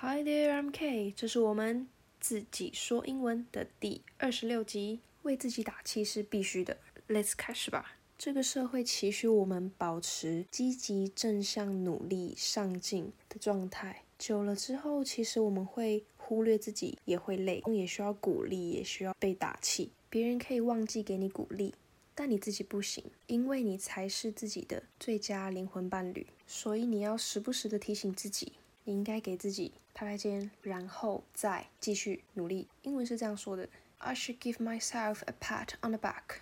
Hi there, I'm K。这是我们自己说英文的第二十六集。为自己打气是必须的。Let's 开始吧。这个社会期许我们保持积极、正向、努力、上进的状态。久了之后，其实我们会忽略自己，也会累，也需要鼓励，也需要被打气。别人可以忘记给你鼓励，但你自己不行，因为你才是自己的最佳灵魂伴侣。所以你要时不时的提醒自己，你应该给自己拍拍肩，然后再继续努力。英文是这样说的：I should give myself a pat on the back,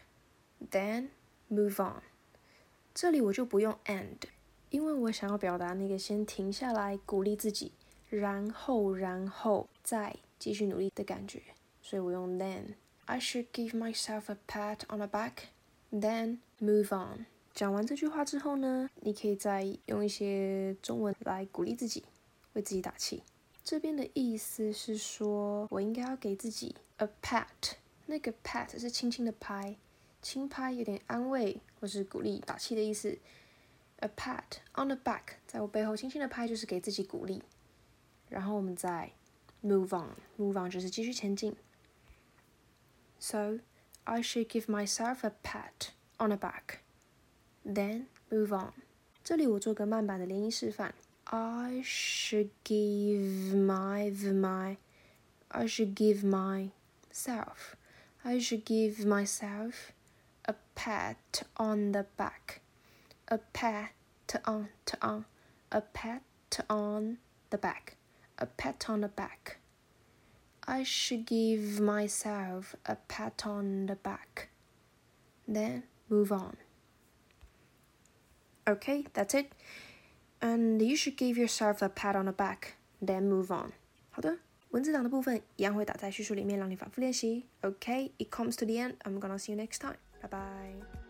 then move on。这里我就不用 and，因为我想要表达那个先停下来鼓励自己，然后然后再继续努力的感觉，所以我用 then。I should give myself a pat on the back, then move on。讲完这句话之后呢，你可以再用一些中文来鼓励自己，为自己打气。这边的意思是说，我应该要给自己 a pat。那个 pat 是轻轻的拍，轻拍有点安慰或是鼓励、打气的意思。A pat on the back，在我背后轻轻的拍，就是给自己鼓励。然后我们再 move on，move on 就是继续前进。So I should give myself a pat on the back, then move on. 这里我做个慢版的连音示范。I should give my my I should give myself I should give myself a pat on the back. A pat on to on a pat on the back. A pat on the back. I should give myself a pat on the back, then move on. Okay, that's it And you should give yourself a pat on the back, then move on. 好的，文字档的部分一样会打在叙述里面，让你反复练习。Okay, it comes to the end. I'm gonna see you next time. Bye bye.